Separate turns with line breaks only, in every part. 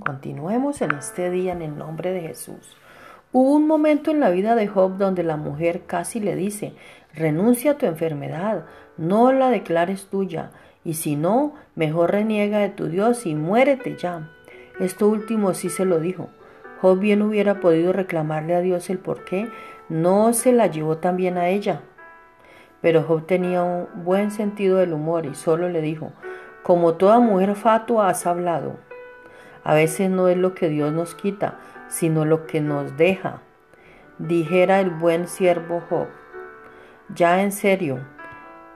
Continuemos en este día en el nombre de Jesús. Hubo un momento en la vida de Job donde la mujer casi le dice, renuncia a tu enfermedad, no la declares tuya, y si no, mejor reniega de tu Dios y muérete ya. Esto último sí se lo dijo. Job bien hubiera podido reclamarle a Dios el por qué no se la llevó también a ella. Pero Job tenía un buen sentido del humor y solo le dijo, como toda mujer fatua has hablado. A veces no es lo que Dios nos quita, sino lo que nos deja. Dijera el buen siervo Job. Ya en serio,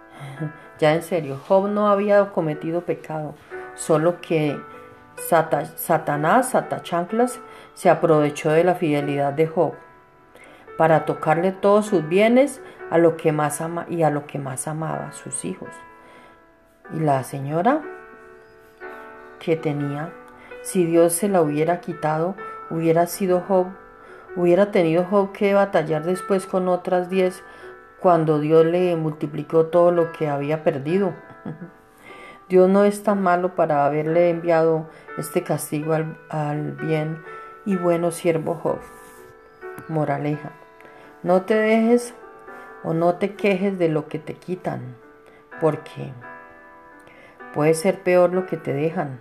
ya en serio, Job no había cometido pecado, solo que Satanás, Satachanclas, se aprovechó de la fidelidad de Job para tocarle todos sus bienes a lo que más ama y a lo que más amaba, sus hijos. Y la señora que tenía, si Dios se la hubiera quitado, hubiera sido Job, hubiera tenido Job que batallar después con otras diez cuando Dios le multiplicó todo lo que había perdido. Dios no es tan malo para haberle enviado este castigo al, bien y bueno siervo Job. Moraleja. No te dejes o no te quejes de lo que te quitan, porque puede ser peor lo que te dejan.